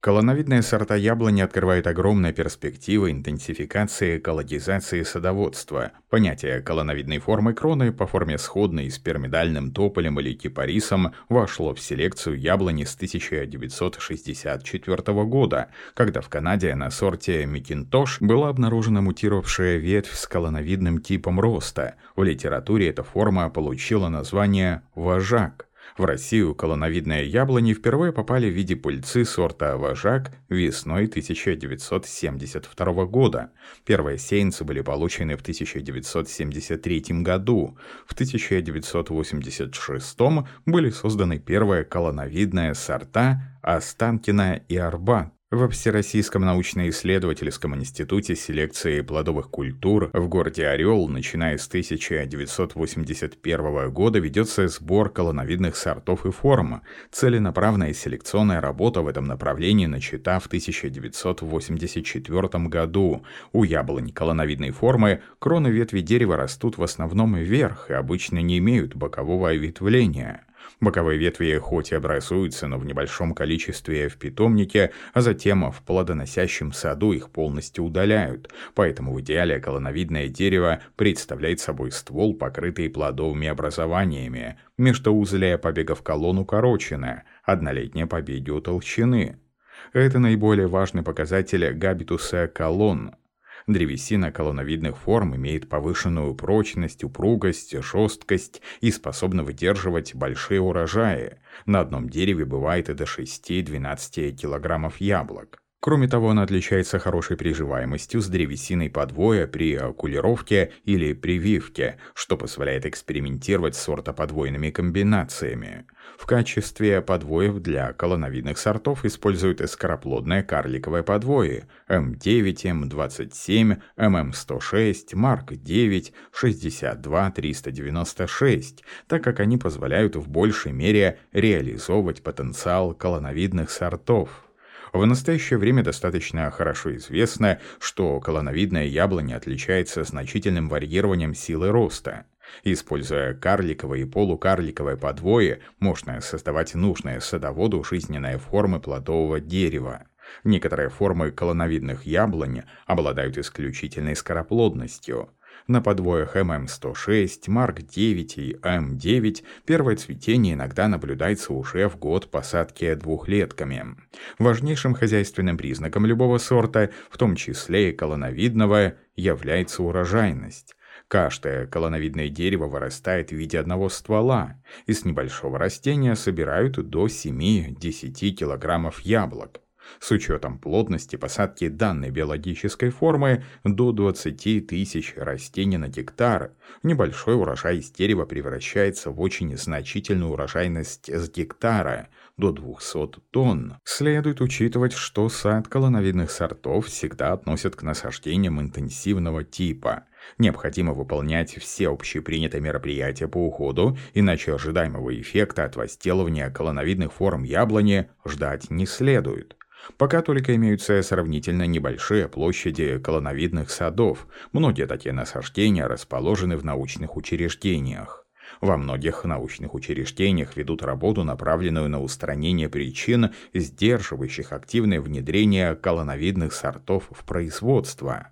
Колоновидные сорта яблони открывают огромные перспективы интенсификации колодизации садоводства. Понятие колоновидной формы кроны по форме сходной с пирамидальным тополем или кипарисом вошло в селекцию яблони с 1964 года, когда в Канаде на сорте Микинтош была обнаружена мутировавшая ветвь с колоновидным типом роста. В литературе эта форма получила название «вожак». В Россию колоновидные яблони впервые попали в виде пыльцы сорта «Вожак» весной 1972 года. Первые сеянцы были получены в 1973 году. В 1986 были созданы первые колоновидные сорта «Останкина» и «Арбат». Во Всероссийском научно-исследовательском институте селекции плодовых культур в городе Орел, начиная с 1981 года, ведется сбор колоновидных сортов и форм. Целенаправленная селекционная работа в этом направлении начата в 1984 году. У яблонь колоновидной формы кроны ветви дерева растут в основном вверх и обычно не имеют бокового ветвления. Боковые ветви хоть и образуются, но в небольшом количестве в питомнике, а затем в плодоносящем саду их полностью удаляют. Поэтому в идеале колоновидное дерево представляет собой ствол, покрытый плодовыми образованиями. Междоузлие побегов колонн укорочено, однолетнее побеги утолщены. Это наиболее важный показатель габитуса колонн. Древесина колонновидных форм имеет повышенную прочность, упругость, жесткость и способна выдерживать большие урожаи. На одном дереве бывает и до 6-12 килограммов яблок. Кроме того, она отличается хорошей приживаемостью с древесиной подвоя при окулировке или прививке, что позволяет экспериментировать с сортоподвойными комбинациями. В качестве подвоев для колоновидных сортов используют скороплодное карликовое подвое М9, М27, ММ106, Марк9, 62, 396, так как они позволяют в большей мере реализовывать потенциал колоновидных сортов. В настоящее время достаточно хорошо известно, что колоновидная яблоня отличается значительным варьированием силы роста. Используя карликовое и полукарликовое подвое, можно создавать нужные садоводу жизненные формы плодового дерева. Некоторые формы колоновидных яблонь обладают исключительной скороплодностью. На подвоях ММ106, Марк-9 и М9 первое цветение иногда наблюдается уже в год посадки двухлетками. Важнейшим хозяйственным признаком любого сорта, в том числе и колоновидного, является урожайность. Каждое колоновидное дерево вырастает в виде одного ствола. Из небольшого растения собирают до 7-10 килограммов яблок. С учетом плотности посадки данной биологической формы до 20 тысяч растений на гектар, небольшой урожай из дерева превращается в очень значительную урожайность с гектара до 200 тонн. Следует учитывать, что сад колоновидных сортов всегда относят к насаждениям интенсивного типа. Необходимо выполнять все общепринятые мероприятия по уходу, иначе ожидаемого эффекта от возделывания колоновидных форм яблони ждать не следует. Пока только имеются сравнительно небольшие площади колоновидных садов, многие такие насаждения расположены в научных учреждениях. Во многих научных учреждениях ведут работу, направленную на устранение причин, сдерживающих активное внедрение колоновидных сортов в производство.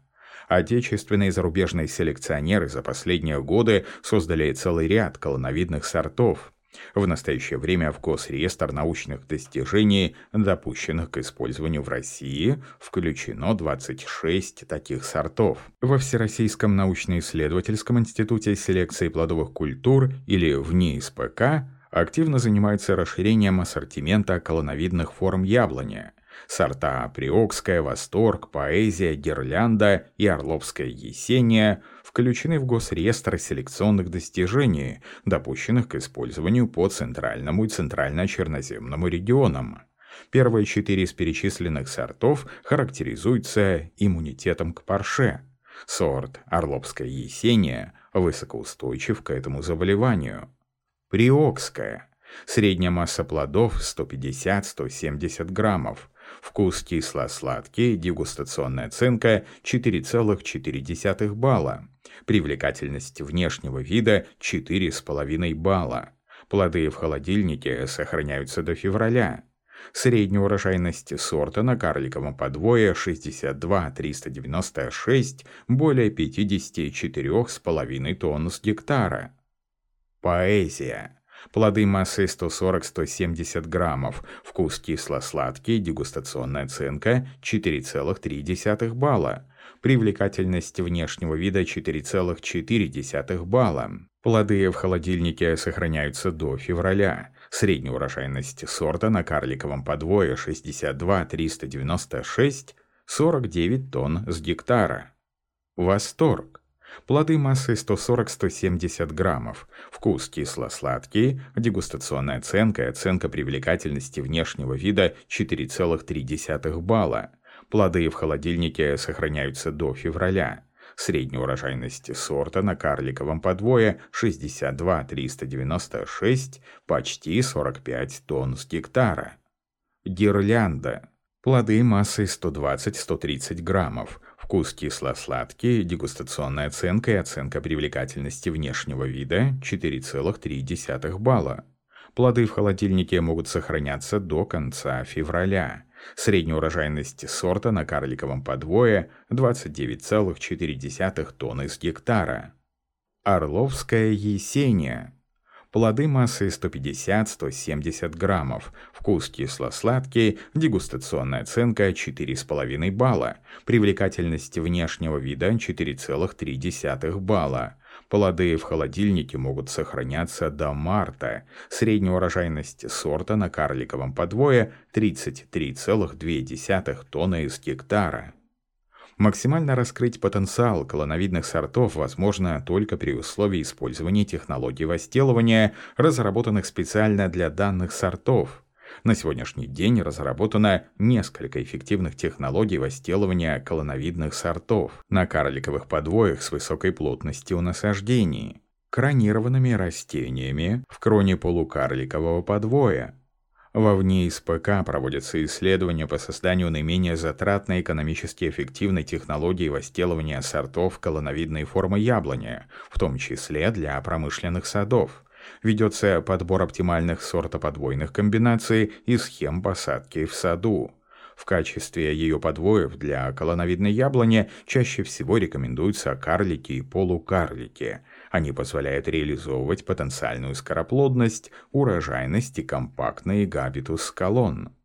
Отечественные и зарубежные селекционеры за последние годы создали целый ряд колоновидных сортов, в настоящее время в Госреестр научных достижений, допущенных к использованию в России, включено 26 таких сортов. Во Всероссийском научно-исследовательском институте селекции плодовых культур или в НИСПК активно занимаются расширением ассортимента колоновидных форм яблони. Сорта Приокская, Восторг, Поэзия, Гирлянда и Орловская Есения – включены в Госреестр селекционных достижений, допущенных к использованию по Центральному и Центрально-Черноземному регионам. Первые четыре из перечисленных сортов характеризуются иммунитетом к парше. Сорт Орловская Есения высокоустойчив к этому заболеванию. Приокская. Средняя масса плодов 150-170 граммов. Вкус кисло-сладкий, дегустационная оценка 4,4 балла. Привлекательность внешнего вида 4,5 балла. Плоды в холодильнике сохраняются до февраля. Средняя урожайность сорта на карликовом подвое 62-396 более 54,5 тонн с гектара. Поэзия. Плоды массой 140-170 граммов, вкус кисло-сладкий, дегустационная оценка 4,3 балла. Привлекательность внешнего вида 4,4 балла. Плоды в холодильнике сохраняются до февраля. Средняя урожайность сорта на карликовом подвое 62-396 49 тонн с гектара. Восторг. Плоды массой 140-170 граммов. Вкус кисло-сладкий. Дегустационная оценка и оценка привлекательности внешнего вида 4,3 балла. Плоды в холодильнике сохраняются до февраля. Средняя урожайность сорта на карликовом подвое 62-396, почти 45 тонн с гектара. Гирлянда. Плоды массой 120-130 граммов. Вкус кисло-сладкий, дегустационная оценка и оценка привлекательности внешнего вида 4,3 балла. Плоды в холодильнике могут сохраняться до конца февраля. Средняя урожайность сорта на карликовом подвое 29,4 тонны с гектара. Орловская Есения. Плоды массой 150-170 граммов. Вкус кисло-сладкий, дегустационная оценка 4,5 балла. Привлекательность внешнего вида 4,3 балла. Плоды в холодильнике могут сохраняться до марта. Средняя урожайность сорта на карликовом подвое 33,2 тонны из гектара. Максимально раскрыть потенциал колоновидных сортов возможно только при условии использования технологий возделывания, разработанных специально для данных сортов. На сегодняшний день разработано несколько эффективных технологий возделывания колоновидных сортов на карликовых подвоях с высокой плотностью насаждений, кронированными растениями в кроне полукарликового подвоя, Вовне из ПК проводятся исследования по созданию наименее затратной экономически эффективной технологии возделывания сортов колоновидной формы яблони, в том числе для промышленных садов. Ведется подбор оптимальных сортоподвойных комбинаций и схем посадки в саду. В качестве ее подвоев для колоновидной яблони чаще всего рекомендуются карлики и полукарлики – они позволяют реализовывать потенциальную скороплодность, урожайность и компактный габитус колонн.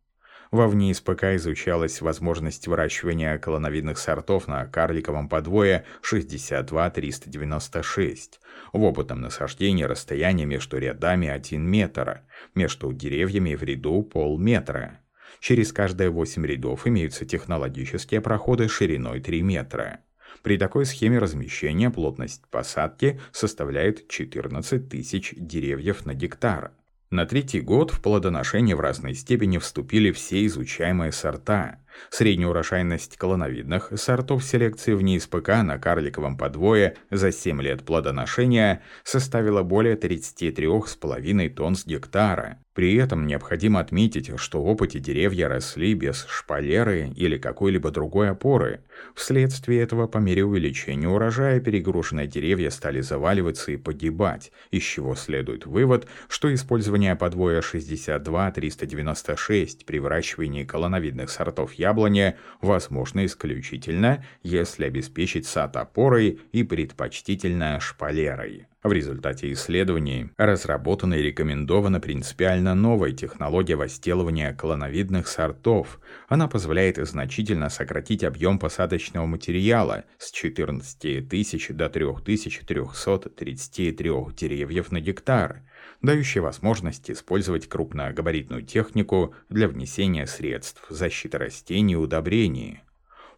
Вовне СПК изучалась возможность выращивания колоновидных сортов на карликовом подвое 62396. В опытном насаждении расстояние между рядами 1 метр, между деревьями в ряду полметра. Через каждые 8 рядов имеются технологические проходы шириной 3 метра. При такой схеме размещения плотность посадки составляет 14 тысяч деревьев на гектар. На третий год в плодоношение в разной степени вступили все изучаемые сорта. Средняя урожайность колоновидных сортов селекции в НИСПК на карликовом подвое за 7 лет плодоношения составила более 33,5 тонн с гектара. При этом необходимо отметить, что в опыте деревья росли без шпалеры или какой-либо другой опоры. Вследствие этого по мере увеличения урожая перегруженные деревья стали заваливаться и погибать, из чего следует вывод, что использование подвоя 62-396 при выращивании колоновидных сортов яблони возможно исключительно, если обеспечить сад опорой и предпочтительно шпалерой. В результате исследований разработана и рекомендована принципиально новая технология возделывания клоновидных сортов. Она позволяет значительно сократить объем посадочного материала с 14 тысяч до 3333 деревьев на гектар, дающая возможность использовать крупногабаритную технику для внесения средств защиты растений и удобрений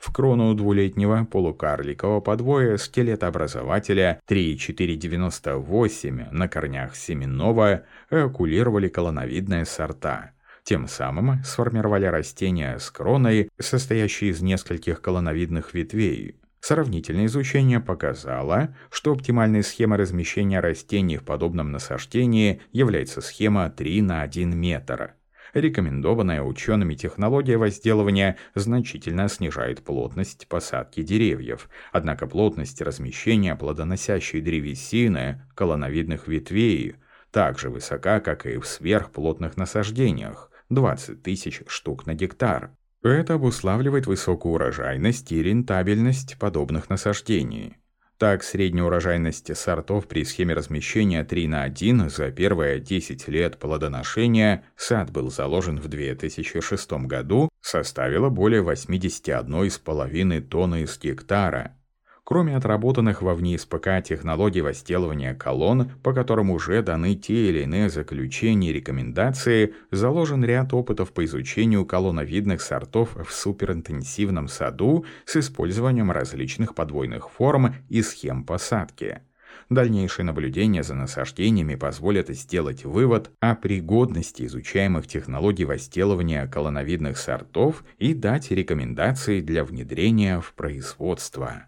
в крону двулетнего полукарликового подвоя скелетообразователя 3,498 на корнях семенного эокулировали колоновидные сорта. Тем самым сформировали растения с кроной, состоящей из нескольких колоновидных ветвей. Сравнительное изучение показало, что оптимальной схемой размещения растений в подобном насаждении является схема 3 на 1 метр – Рекомендованная учеными технология возделывания значительно снижает плотность посадки деревьев, однако плотность размещения плодоносящей древесины, колоновидных ветвей, так же высока, как и в сверхплотных насаждениях, 20 тысяч штук на гектар. Это обуславливает высокую урожайность и рентабельность подобных насаждений. Так, средняя урожайность сортов при схеме размещения 3 на 1 за первые 10 лет плодоношения сад был заложен в 2006 году, составила более 81,5 тонны с гектара. Кроме отработанных во вне СПК технологий возделывания колонн, по которым уже даны те или иные заключения и рекомендации, заложен ряд опытов по изучению колонновидных сортов в суперинтенсивном саду с использованием различных подвойных форм и схем посадки. Дальнейшие наблюдения за насаждениями позволят сделать вывод о пригодности изучаемых технологий возделывания колоновидных сортов и дать рекомендации для внедрения в производство.